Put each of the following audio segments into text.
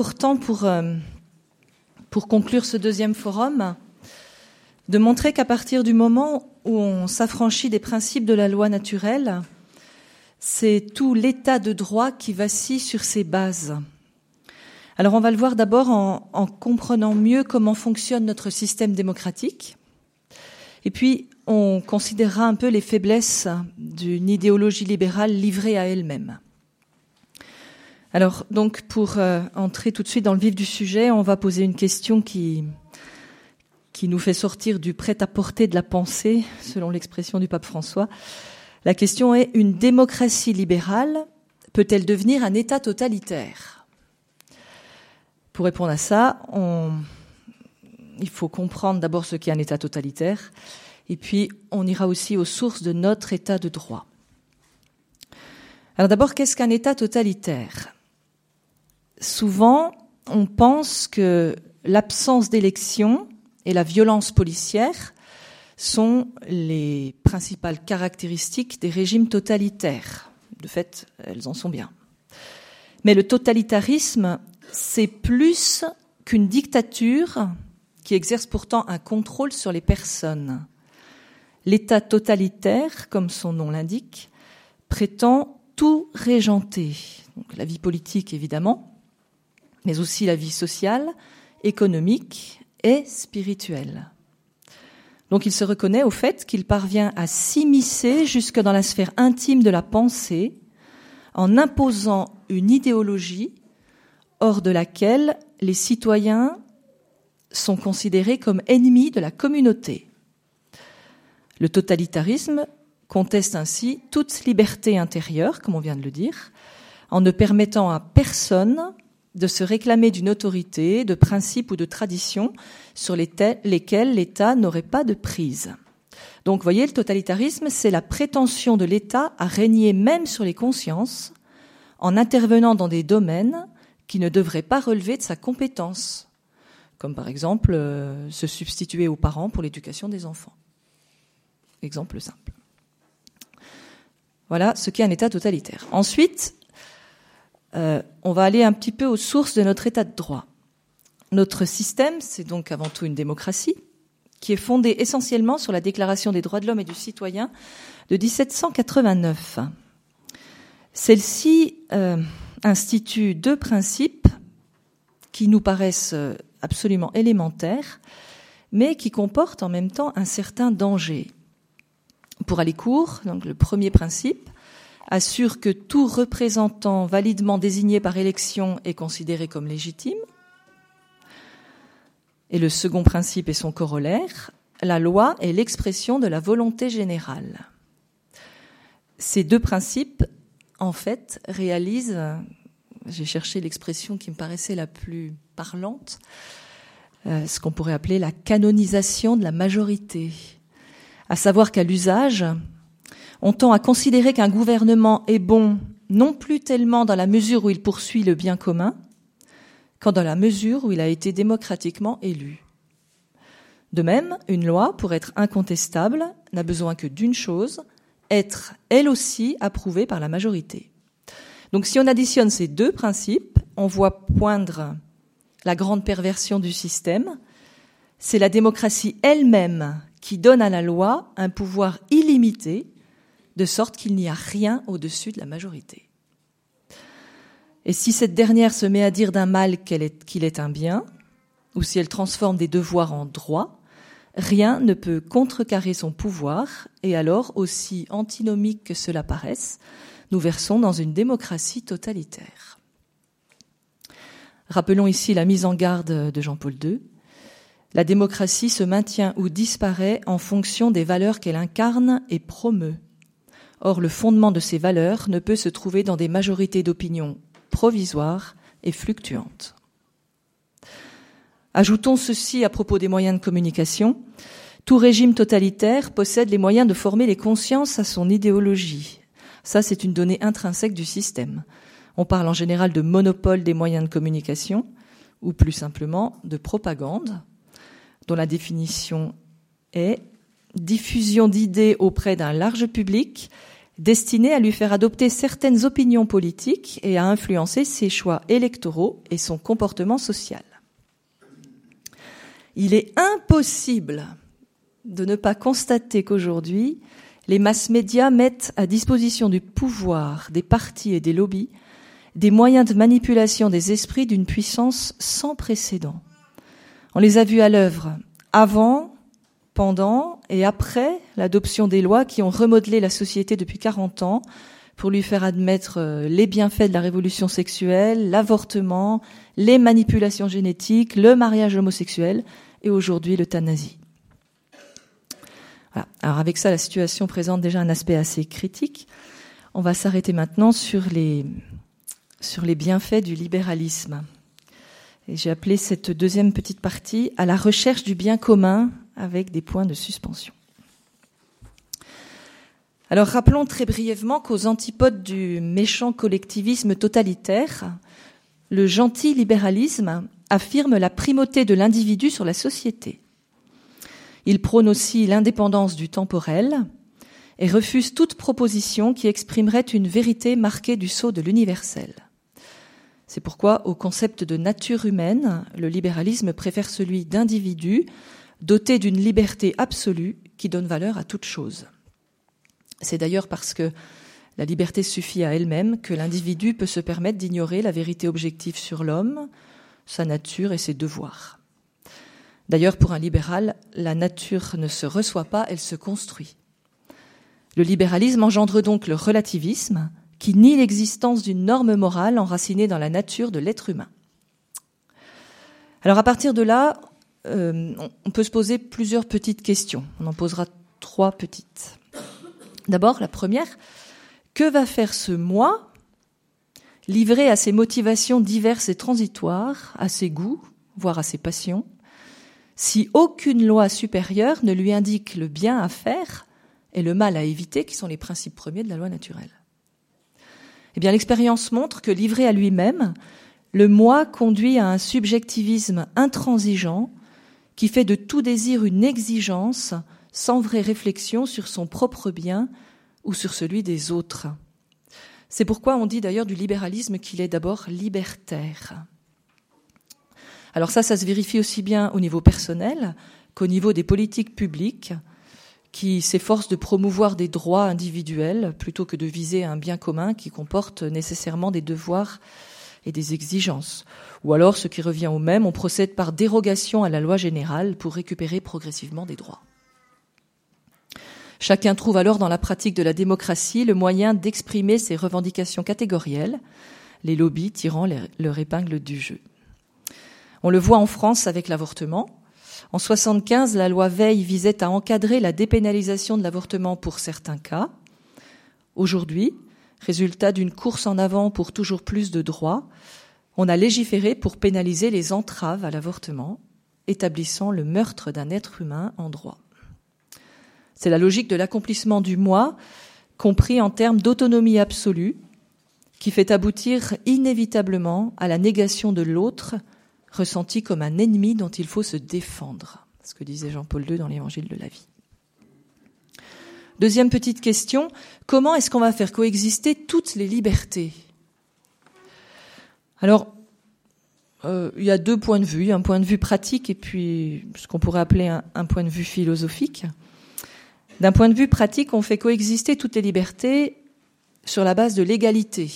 Pourtant, pour, euh, pour conclure ce deuxième forum, de montrer qu'à partir du moment où on s'affranchit des principes de la loi naturelle, c'est tout l'état de droit qui vacille sur ses bases. Alors on va le voir d'abord en, en, comprenant mieux comment fonctionne notre système démocratique, et puis on considérera un peu les faiblesses d'une idéologie libérale livrée à elle-même. Alors, donc, pour euh, entrer tout de suite dans le vif du sujet, on va poser une question qui, qui nous fait sortir du prêt-à-porter de la pensée, selon l'expression du pape François. La question est, une démocratie libérale peut-elle devenir un État totalitaire? Pour répondre à ça, il faut comprendre d'abord ce qu'est un État totalitaire, et puis on ira aussi aux sources de notre État de droit. Alors d'abord, qu'est-ce qu'un État totalitaire? Souvent, on pense que l'absence d'élection et la violence policière sont les principales caractéristiques des régimes totalitaires. De fait, elles en sont bien. Mais le totalitarisme, c'est plus qu'une dictature qui exerce pourtant un contrôle sur les personnes. L'État totalitaire, comme son nom l'indique, prétend tout régenter. Donc la vie politique, évidemment, mais aussi la vie sociale, économique et spirituelle. Donc il se reconnaît au fait qu'il parvient à s'immiscer jusque dans la sphère intime de la pensée en imposant une idéologie hors de laquelle les citoyens sont considérés comme ennemis de la communauté. Le totalitarisme conteste ainsi toute liberté intérieure, comme on vient de le dire, en ne permettant à personne de se réclamer d'une autorité, de principes ou de traditions sur lesquels l'État n'aurait pas de prise. Donc, voyez, le totalitarisme, c'est la prétention de l'État à régner même sur les consciences en intervenant dans des domaines qui ne devraient pas relever de sa compétence, comme par exemple euh, se substituer aux parents pour l'éducation des enfants. Exemple simple. Voilà ce qu'est un État totalitaire. Ensuite, euh, on va aller un petit peu aux sources de notre état de droit. Notre système, c'est donc avant tout une démocratie, qui est fondée essentiellement sur la Déclaration des droits de l'homme et du citoyen de 1789. Celle-ci euh, institue deux principes qui nous paraissent euh, absolument élémentaires, mais qui comportent en même temps un certain danger. Pour aller court, donc le premier principe, assure que tout représentant validement désigné par élection est considéré comme légitime. Et le second principe est son corollaire, la loi est l'expression de la volonté générale. Ces deux principes, en fait, réalisent, j'ai cherché l'expression qui me paraissait la plus parlante, euh, ce qu'on pourrait appeler la canonisation de la majorité. À savoir qu'à l'usage, on tend à considérer qu'un gouvernement est bon non plus tellement dans la mesure où il poursuit le bien commun, qu'en dans la mesure où il a été démocratiquement élu. De même, une loi, pour être incontestable, n'a besoin que d'une chose, être elle aussi approuvée par la majorité. Donc si on additionne ces deux principes, on voit poindre la grande perversion du système. C'est la démocratie elle-même qui donne à la loi un pouvoir illimité de sorte qu'il n'y a rien au-dessus de la majorité. Et si cette dernière se met à dire d'un mal qu'il est, un bien, ou si elle transforme des devoirs en droits, rien ne peut contrecarrer son pouvoir, et alors, aussi antinomique que cela paraisse, nous versons dans une démocratie totalitaire. Rappelons ici la mise en garde de Jean-Paul II. La démocratie se maintient ou disparaît en fonction des valeurs qu'elle incarne et promeut. Or, le fondement de ces valeurs ne peut se trouver dans des majorités d'opinion provisoires et fluctuantes. Ajoutons ceci à propos des moyens de communication. Tout régime totalitaire possède les moyens de former les consciences à son idéologie. Ça, c'est une donnée intrinsèque du système. On parle en général de monopole des moyens de communication, ou plus simplement de propagande, dont la définition est diffusion d'idées auprès d'un large public destiné à lui faire adopter certaines opinions politiques et à influencer ses choix électoraux et son comportement social. Il est impossible de ne pas constater qu'aujourd'hui, les masses médias mettent à disposition du pouvoir, des partis et des lobbies des moyens de manipulation des esprits d'une puissance sans précédent. On les a vus à l'œuvre avant, pendant et après l'adoption des lois qui ont remodelé la société depuis 40 ans pour lui faire admettre euh, les bienfaits de la révolution sexuelle, l'avortement, les manipulations génétiques, le mariage homosexuel et aujourd'hui l'euthanasie. Voilà. Alors avec ça, la situation présente déjà un aspect assez critique. On va s'arrêter maintenant sur les, sur les bienfaits du libéralisme. J'ai appelé cette deuxième petite partie à la recherche du bien commun avec des points de suspension. Alors rappelons très brièvement qu'aux antipodes du méchant collectivisme totalitaire, le gentil libéralisme affirme la primauté de l'individu sur la société. Il prône aussi l'indépendance du temporel et refuse toute proposition qui exprimerait une vérité marquée du sceau de l'universel. C'est pourquoi, au concept de nature humaine, le libéralisme préfère celui d'individu doté d'une liberté absolue qui donne valeur à toute chose. C'est d'ailleurs parce que la liberté suffit à elle-même que l'individu peut se permettre d'ignorer la vérité objective sur l'homme, sa nature et ses devoirs. D'ailleurs, pour un libéral, la nature ne se reçoit pas, elle se construit. Le libéralisme engendre donc le relativisme, qui nie l'existence d'une norme morale enracinée dans la nature de l'être humain. Alors à partir de là, euh, on peut se poser plusieurs petites questions. On en posera trois petites. D'abord, la première, que va faire ce moi livré à ses motivations diverses et transitoires, à ses goûts, voire à ses passions, si aucune loi supérieure ne lui indique le bien à faire et le mal à éviter, qui sont les principes premiers de la loi naturelle eh bien, l'expérience montre que livré à lui-même, le moi conduit à un subjectivisme intransigeant qui fait de tout désir une exigence sans vraie réflexion sur son propre bien ou sur celui des autres. C'est pourquoi on dit d'ailleurs du libéralisme qu'il est d'abord libertaire. Alors ça, ça se vérifie aussi bien au niveau personnel qu'au niveau des politiques publiques qui s'efforce de promouvoir des droits individuels plutôt que de viser un bien commun qui comporte nécessairement des devoirs et des exigences. Ou alors, ce qui revient au même, on procède par dérogation à la loi générale pour récupérer progressivement des droits. Chacun trouve alors dans la pratique de la démocratie le moyen d'exprimer ses revendications catégorielles, les lobbies tirant leur épingle du jeu. On le voit en France avec l'avortement, en 75, la loi Veil visait à encadrer la dépénalisation de l'avortement pour certains cas. Aujourd'hui, résultat d'une course en avant pour toujours plus de droits, on a légiféré pour pénaliser les entraves à l'avortement, établissant le meurtre d'un être humain en droit. C'est la logique de l'accomplissement du moi, compris en termes d'autonomie absolue, qui fait aboutir inévitablement à la négation de l'autre ressenti comme un ennemi dont il faut se défendre, ce que disait Jean-Paul II dans l'Évangile de la vie. Deuxième petite question, comment est-ce qu'on va faire coexister toutes les libertés? Alors, euh, il y a deux points de vue, un point de vue pratique et puis ce qu'on pourrait appeler un, point de vue philosophique. D'un point de vue pratique, on fait coexister toutes les libertés sur la base de l'égalité.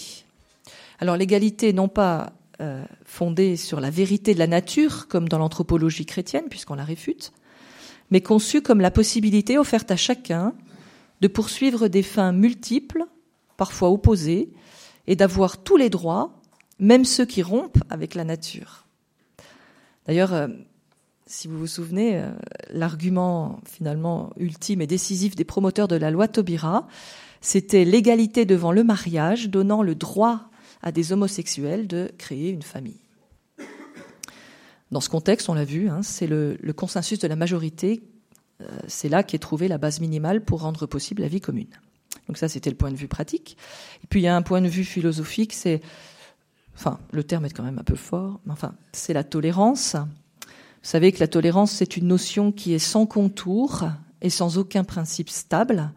Alors l'égalité non pas euh, fondée sur la vérité de la nature, comme dans l'anthropologie chrétienne, puisqu'on la réfute, mais conçue comme la possibilité offerte à chacun de poursuivre des fins multiples, parfois opposées, et d'avoir tous les droits, même ceux qui rompent avec la nature. D'ailleurs, euh, si vous vous souvenez, euh, l'argument finalement ultime et décisif des promoteurs de la loi Taubira, c'était l'égalité devant le mariage, donnant le droit à des homosexuels de créer une famille. Dans ce contexte, on l'a vu, hein, c'est le, consensus de la majorité, c'est là qu'est trouvée la base minimale pour rendre possible la vie commune. Donc ça, c'était le point de vue pratique. Et puis il y a un point de vue philosophique, c'est, enfin, le terme est quand même un peu fort, mais enfin, c'est la tolérance. Vous savez que la tolérance, c'est une notion qui est sans contour et sans aucun principe stable,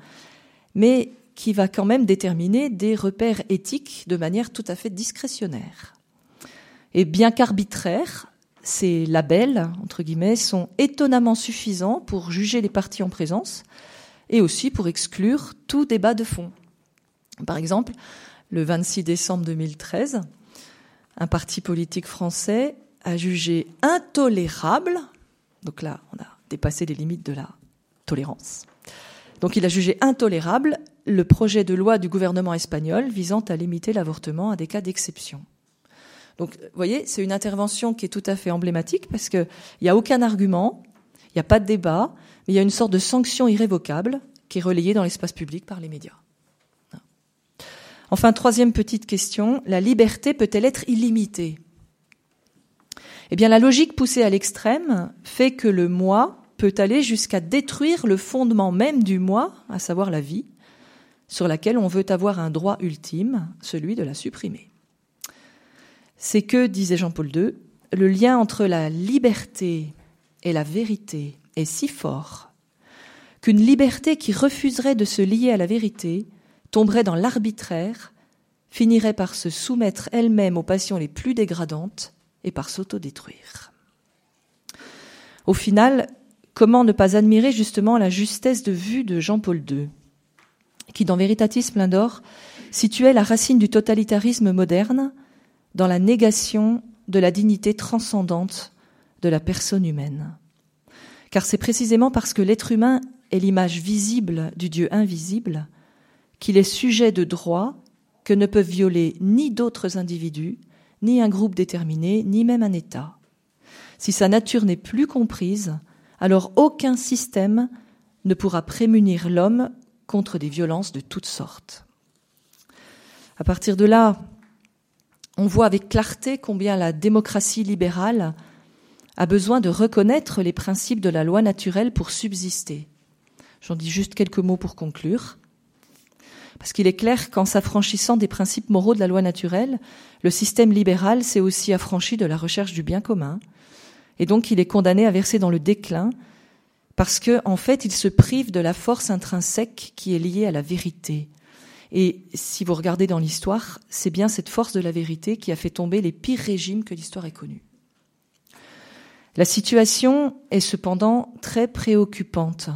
mais qui va quand même déterminer des repères éthiques de manière tout à fait discrétionnaire. Et bien qu'arbitraires, ces labels, entre guillemets, sont étonnamment suffisants pour juger les partis en présence et aussi pour exclure tout débat de fond. Par exemple, le 26 décembre 2013, un parti politique français a jugé intolérable, donc là on a dépassé les limites de la tolérance, donc il a jugé intolérable le projet de loi du gouvernement espagnol visant à limiter l'avortement à des cas d'exception. Donc, vous voyez, c'est une intervention qui est tout à fait emblématique parce qu'il n'y a aucun argument, il n'y a pas de débat, mais il y a une sorte de sanction irrévocable qui est relayée dans l'espace public par les médias. Enfin, troisième petite question, la liberté peut-elle être illimitée? Eh bien, la logique poussée à l'extrême fait que le moi peut aller jusqu'à détruire le fondement même du moi, à savoir la vie, sur laquelle on veut avoir un droit ultime, celui de la supprimer. C'est que, disait Jean-Paul II, le lien entre la liberté et la vérité est si fort qu'une liberté qui refuserait de se lier à la vérité tomberait dans l'arbitraire, finirait par se soumettre elle-même aux passions les plus dégradantes et par s'autodétruire. Au final, comment ne pas admirer justement la justesse de vue de Jean-Paul II qui, dans Veritatis Splendor, situait la racine du totalitarisme moderne dans la négation de la dignité transcendante de la personne humaine. Car c'est précisément parce que l'être humain est l'image visible du Dieu invisible qu'il est sujet de droits que ne peuvent violer ni d'autres individus, ni un groupe déterminé, ni même un État. Si sa nature n'est plus comprise, alors aucun système ne pourra prémunir l'homme contre des violences de toutes sortes. À partir de là, on voit avec clarté combien la démocratie libérale a besoin de reconnaître les principes de la loi naturelle pour subsister. J'en dis juste quelques mots pour conclure. Parce qu'il est clair qu'en s'affranchissant des principes moraux de la loi naturelle, le système libéral s'est aussi affranchi de la recherche du bien commun, et donc il est condamné à verser dans le déclin parce que en fait, il se prive de la force intrinsèque qui est liée à la vérité. Et si vous regardez dans l'histoire, c'est bien cette force de la vérité qui a fait tomber les pires régimes que l'histoire ait connus. La situation est cependant très préoccupante.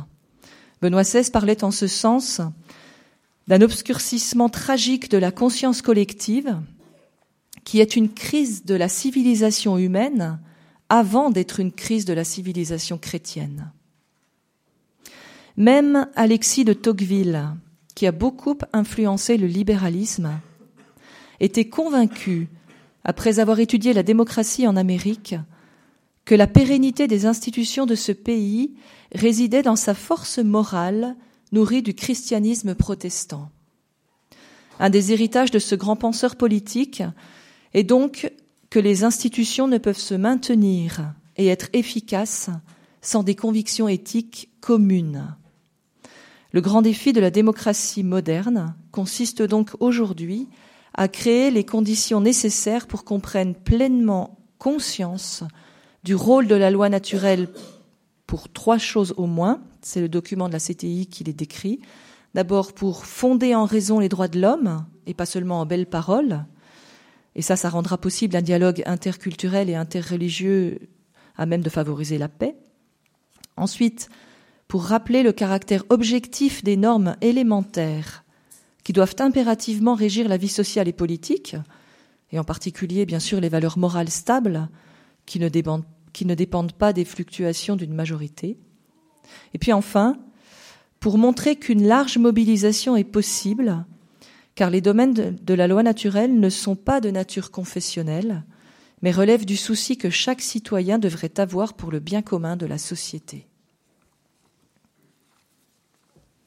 Benoît XVI parlait en ce sens d'un obscurcissement tragique de la conscience collective qui est une crise de la civilisation humaine avant d'être une crise de la civilisation chrétienne. Même Alexis de Tocqueville, qui a beaucoup influencé le libéralisme, était convaincu, après avoir étudié la démocratie en Amérique, que la pérennité des institutions de ce pays résidait dans sa force morale nourrie du christianisme protestant. Un des héritages de ce grand penseur politique est donc que les institutions ne peuvent se maintenir et être efficaces sans des convictions éthiques communes. Le grand défi de la démocratie moderne consiste donc aujourd'hui à créer les conditions nécessaires pour qu'on prenne pleinement conscience du rôle de la loi naturelle pour trois choses au moins. C'est le document de la CTI qui les décrit. D'abord pour fonder en raison les droits de l'homme et pas seulement en belles paroles. Et ça, ça rendra possible un dialogue interculturel et interreligieux à même de favoriser la paix. Ensuite, pour rappeler le caractère objectif des normes élémentaires qui doivent impérativement régir la vie sociale et politique, et en particulier bien sûr les valeurs morales stables qui ne dépendent, pas des fluctuations d'une majorité. Et puis enfin, pour montrer qu'une large mobilisation est possible, car les domaines de la loi naturelle ne sont pas de nature confessionnelle, mais relèvent du souci que chaque citoyen devrait avoir pour le bien commun de la société.